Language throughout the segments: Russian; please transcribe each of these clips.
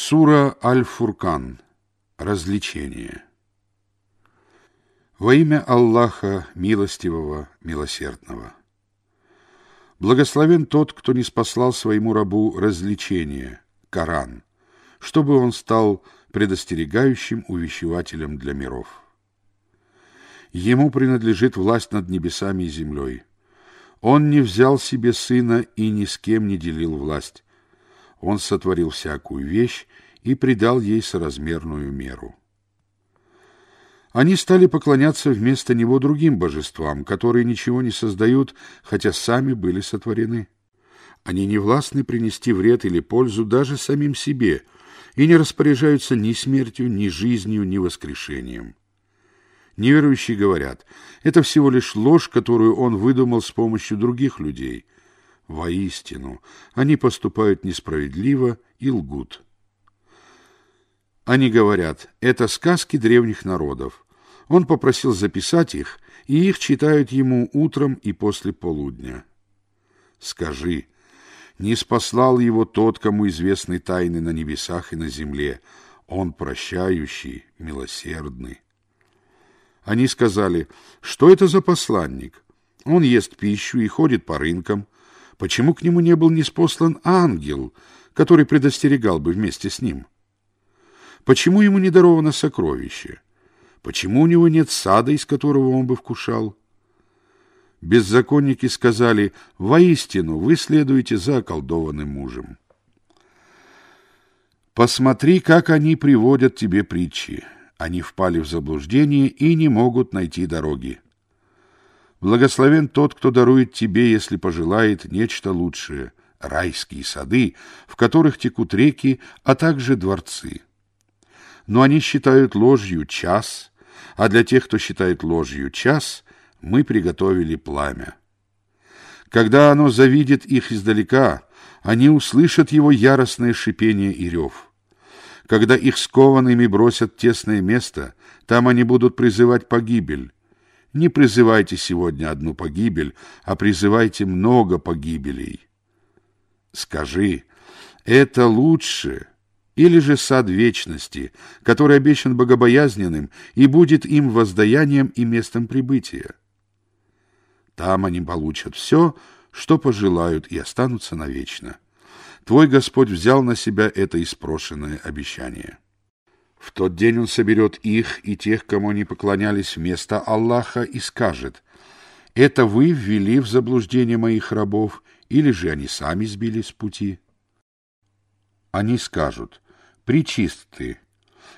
Сура Аль-Фуркан. Развлечение. Во имя Аллаха, милостивого, милосердного. Благословен тот, кто не спаслал своему рабу развлечение, Коран, чтобы он стал предостерегающим увещевателем для миров. Ему принадлежит власть над небесами и землей. Он не взял себе сына и ни с кем не делил власть. Он сотворил всякую вещь и придал ей соразмерную меру. Они стали поклоняться вместо него другим божествам, которые ничего не создают, хотя сами были сотворены. Они не властны принести вред или пользу даже самим себе и не распоряжаются ни смертью, ни жизнью, ни воскрешением. Неверующие говорят, это всего лишь ложь, которую он выдумал с помощью других людей. Воистину, они поступают несправедливо и лгут. Они говорят, это сказки древних народов. Он попросил записать их, и их читают ему утром и после полудня. Скажи, не спаслал его тот, кому известны тайны на небесах и на земле, он прощающий, милосердный. Они сказали, что это за посланник? Он ест пищу и ходит по рынкам. Почему к нему не был неспослан ангел, который предостерегал бы вместе с ним? Почему ему не даровано сокровище? Почему у него нет сада, из которого он бы вкушал? Беззаконники сказали, «Воистину, вы следуете за околдованным мужем». Посмотри, как они приводят тебе притчи. Они впали в заблуждение и не могут найти дороги. Благословен тот, кто дарует тебе, если пожелает, нечто лучшее, райские сады, в которых текут реки, а также дворцы но они считают ложью час, а для тех, кто считает ложью час, мы приготовили пламя. Когда оно завидит их издалека, они услышат его яростное шипение и рев. Когда их скованными бросят тесное место, там они будут призывать погибель. Не призывайте сегодня одну погибель, а призывайте много погибелей. Скажи, это лучше, или же сад вечности, который обещан богобоязненным и будет им воздаянием и местом прибытия. Там они получат все, что пожелают, и останутся навечно. Твой Господь взял на себя это испрошенное обещание. В тот день Он соберет их и тех, кому они поклонялись вместо Аллаха, и скажет, «Это вы ввели в заблуждение моих рабов, или же они сами сбились с пути?» Они скажут, Причист ты.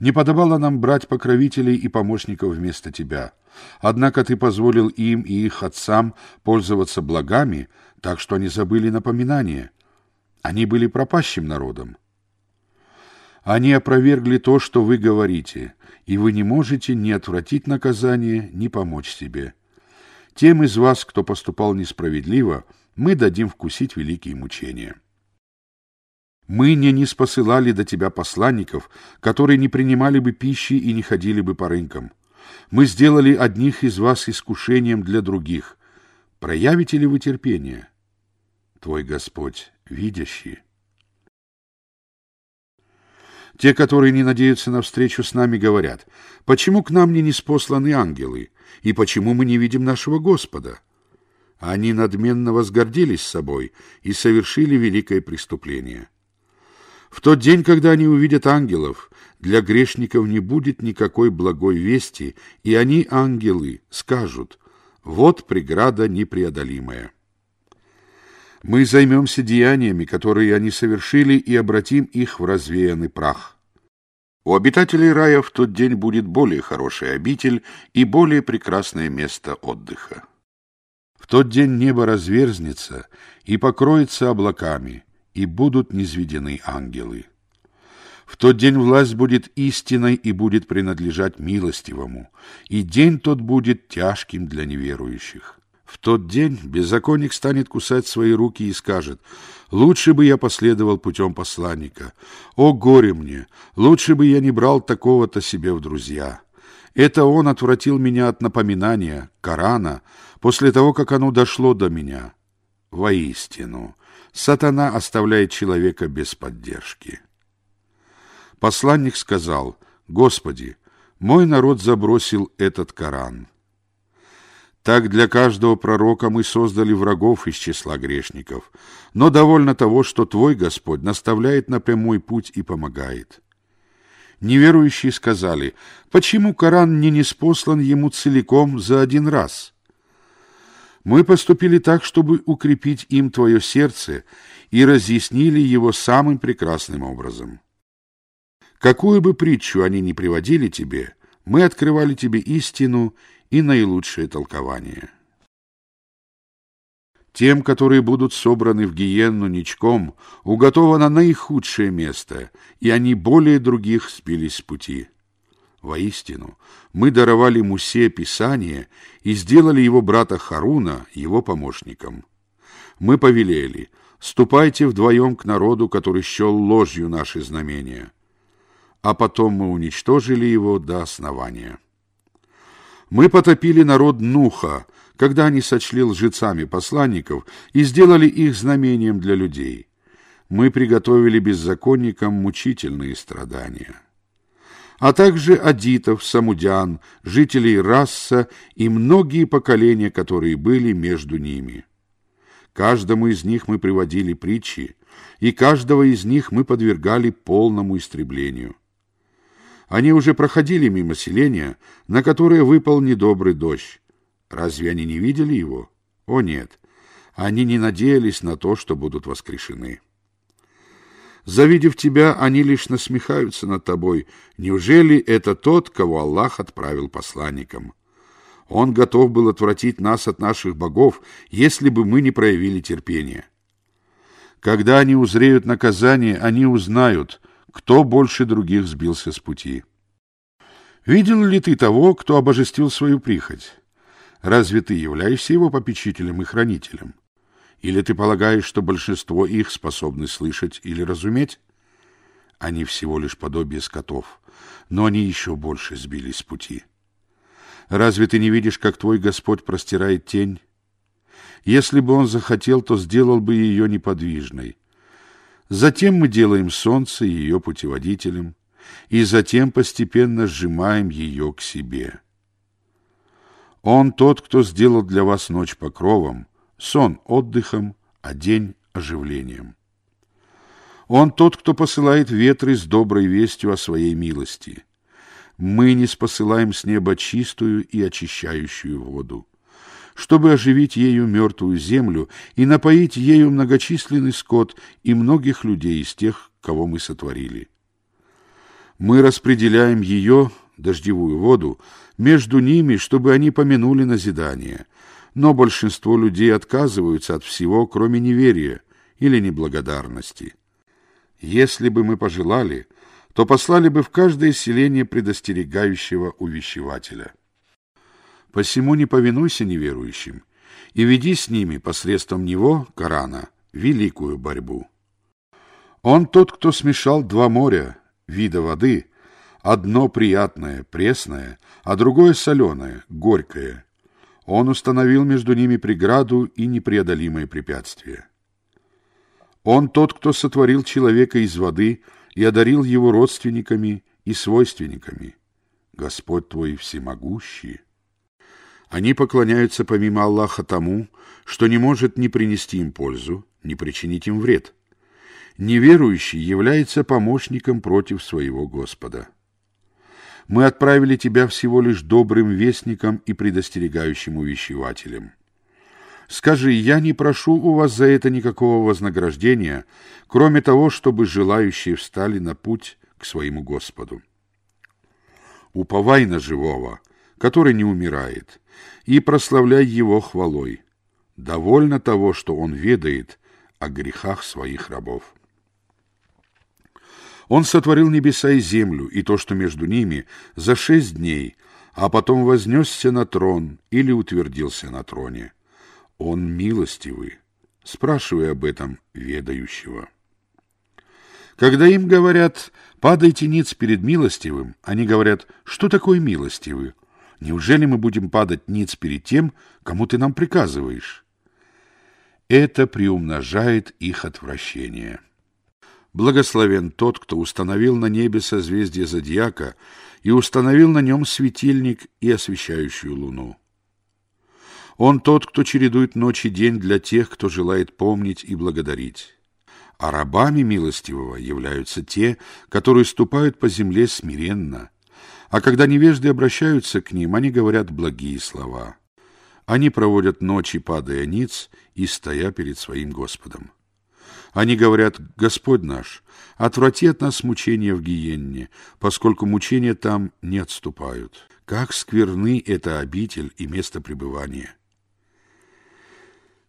Не подобало нам брать покровителей и помощников вместо тебя. Однако ты позволил им и их отцам пользоваться благами, так что они забыли напоминание. Они были пропащим народом. Они опровергли то, что вы говорите, и вы не можете ни отвратить наказание, ни помочь себе. Тем из вас, кто поступал несправедливо, мы дадим вкусить великие мучения. Мы не не спосылали до тебя посланников, которые не принимали бы пищи и не ходили бы по рынкам. Мы сделали одних из вас искушением для других. Проявите ли вы терпение? Твой Господь, видящий. Те, которые не надеются на встречу с нами, говорят, почему к нам не неспосланы ангелы, и почему мы не видим нашего Господа? Они надменно возгордились собой и совершили великое преступление. В тот день, когда они увидят ангелов, для грешников не будет никакой благой вести, и они, ангелы, скажут, вот преграда непреодолимая. Мы займемся деяниями, которые они совершили, и обратим их в развеянный прах. У обитателей рая в тот день будет более хороший обитель и более прекрасное место отдыха. В тот день небо разверзнется и покроется облаками, и будут низведены ангелы. В тот день власть будет истинной и будет принадлежать милостивому, и день тот будет тяжким для неверующих. В тот день беззаконник станет кусать свои руки и скажет, «Лучше бы я последовал путем посланника. О, горе мне! Лучше бы я не брал такого-то себе в друзья». Это он отвратил меня от напоминания, Корана, после того, как оно дошло до меня. Воистину, сатана оставляет человека без поддержки. Посланник сказал, «Господи, мой народ забросил этот Коран». Так для каждого пророка мы создали врагов из числа грешников, но довольно того, что Твой Господь наставляет на прямой путь и помогает. Неверующие сказали, почему Коран не неспослан ему целиком за один раз? Мы поступили так, чтобы укрепить им твое сердце и разъяснили его самым прекрасным образом. Какую бы притчу они ни приводили тебе, мы открывали тебе истину и наилучшее толкование. Тем, которые будут собраны в гиенну ничком, уготовано наихудшее место, и они более других сбились с пути. Воистину, мы даровали Мусе Писание и сделали его брата Харуна его помощником. Мы повелели, ступайте вдвоем к народу, который счел ложью наши знамения. А потом мы уничтожили его до основания. Мы потопили народ Нуха, когда они сочли лжецами посланников и сделали их знамением для людей. Мы приготовили беззаконникам мучительные страдания. А также адитов, самудян, жителей Расса и многие поколения, которые были между ними. Каждому из них мы приводили притчи, и каждого из них мы подвергали полному истреблению. Они уже проходили мимо селения, на которое выпал недобрый дождь. Разве они не видели его? О нет, они не надеялись на то, что будут воскрешены. Завидев тебя, они лишь насмехаются над тобой. Неужели это тот, кого Аллах отправил посланником? Он готов был отвратить нас от наших богов, если бы мы не проявили терпения. Когда они узреют наказание, они узнают, кто больше других сбился с пути. Видел ли ты того, кто обожествил свою прихоть? Разве ты являешься его попечителем и хранителем? Или ты полагаешь, что большинство их способны слышать или разуметь? Они всего лишь подобие скотов, но они еще больше сбились с пути. Разве ты не видишь, как твой Господь простирает тень? Если бы он захотел, то сделал бы ее неподвижной. Затем мы делаем солнце ее путеводителем, и затем постепенно сжимаем ее к себе. Он тот, кто сделал для вас ночь покровом, сон отдыхом, а день оживлением. Он тот, кто посылает ветры с доброй вестью о своей милости. Мы не спосылаем с неба чистую и очищающую воду чтобы оживить ею мертвую землю и напоить ею многочисленный скот и многих людей из тех, кого мы сотворили. Мы распределяем ее, дождевую воду, между ними, чтобы они помянули назидание, но большинство людей отказываются от всего, кроме неверия или неблагодарности. Если бы мы пожелали, то послали бы в каждое селение предостерегающего увещевателя. Посему не повинуйся неверующим и веди с ними посредством него, Корана, великую борьбу. Он тот, кто смешал два моря, вида воды, одно приятное, пресное, а другое соленое, горькое. Он установил между ними преграду и непреодолимое препятствие. Он тот, кто сотворил человека из воды и одарил его родственниками и свойственниками. Господь твой всемогущий. Они поклоняются помимо Аллаха тому, что не может ни принести им пользу, ни причинить им вред. Неверующий является помощником против своего Господа. Мы отправили тебя всего лишь добрым вестником и предостерегающим увещевателем. Скажи, я не прошу у вас за это никакого вознаграждения, кроме того, чтобы желающие встали на путь к своему Господу. Уповай на живого, который не умирает, и прославляй его хвалой. Довольно того, что он ведает о грехах своих рабов. Он сотворил небеса и землю, и то, что между ними, за шесть дней, а потом вознесся на трон или утвердился на троне. Он милостивый, спрашивая об этом ведающего. Когда им говорят «падайте ниц перед милостивым», они говорят «что такое милостивый?» Неужели мы будем падать ниц перед тем, кому ты нам приказываешь? Это приумножает их отвращение. Благословен тот, кто установил на небе созвездие зодиака и установил на нем светильник и освещающую луну. Он тот, кто чередует ночь и день для тех, кто желает помнить и благодарить. А рабами милостивого являются те, которые ступают по земле смиренно, а когда невежды обращаются к ним, они говорят благие слова. Они проводят ночи, падая ниц и стоя перед своим Господом. Они говорят, Господь наш, отврати от нас мучения в гиенне, поскольку мучения там не отступают. Как скверны это обитель и место пребывания.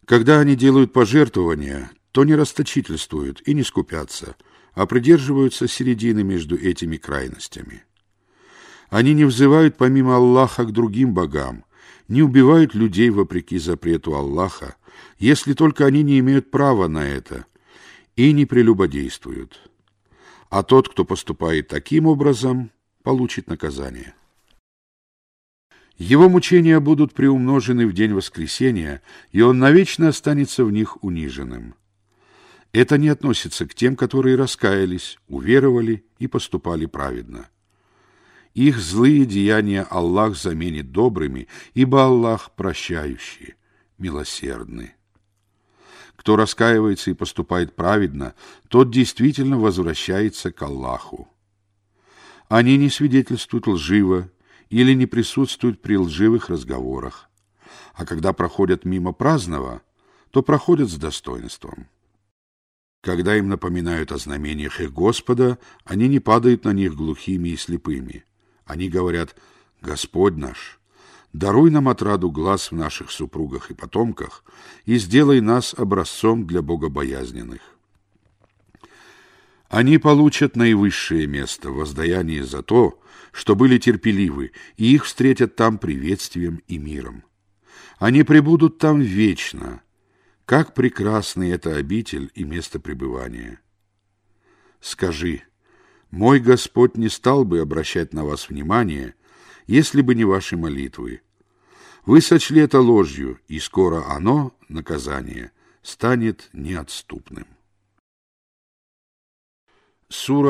Когда они делают пожертвования, то не расточительствуют и не скупятся, а придерживаются середины между этими крайностями. Они не взывают помимо Аллаха к другим богам, не убивают людей вопреки запрету Аллаха, если только они не имеют права на это, и не прелюбодействуют. А тот, кто поступает таким образом, получит наказание. Его мучения будут приумножены в день воскресения, и он навечно останется в них униженным. Это не относится к тем, которые раскаялись, уверовали и поступали праведно. Их злые деяния Аллах заменит добрыми, ибо Аллах прощающий, милосердный. Кто раскаивается и поступает праведно, тот действительно возвращается к Аллаху. Они не свидетельствуют лживо или не присутствуют при лживых разговорах, а когда проходят мимо праздного, то проходят с достоинством. Когда им напоминают о знамениях их Господа, они не падают на них глухими и слепыми – они говорят, Господь наш, даруй нам отраду глаз в наших супругах и потомках и сделай нас образцом для богобоязненных. Они получат наивысшее место в воздаянии за то, что были терпеливы, и их встретят там приветствием и миром. Они пребудут там вечно. Как прекрасны это обитель и место пребывания. Скажи, — мой Господь не стал бы обращать на вас внимание, если бы не ваши молитвы. Вы сочли это ложью, и скоро оно, наказание, станет неотступным. Сура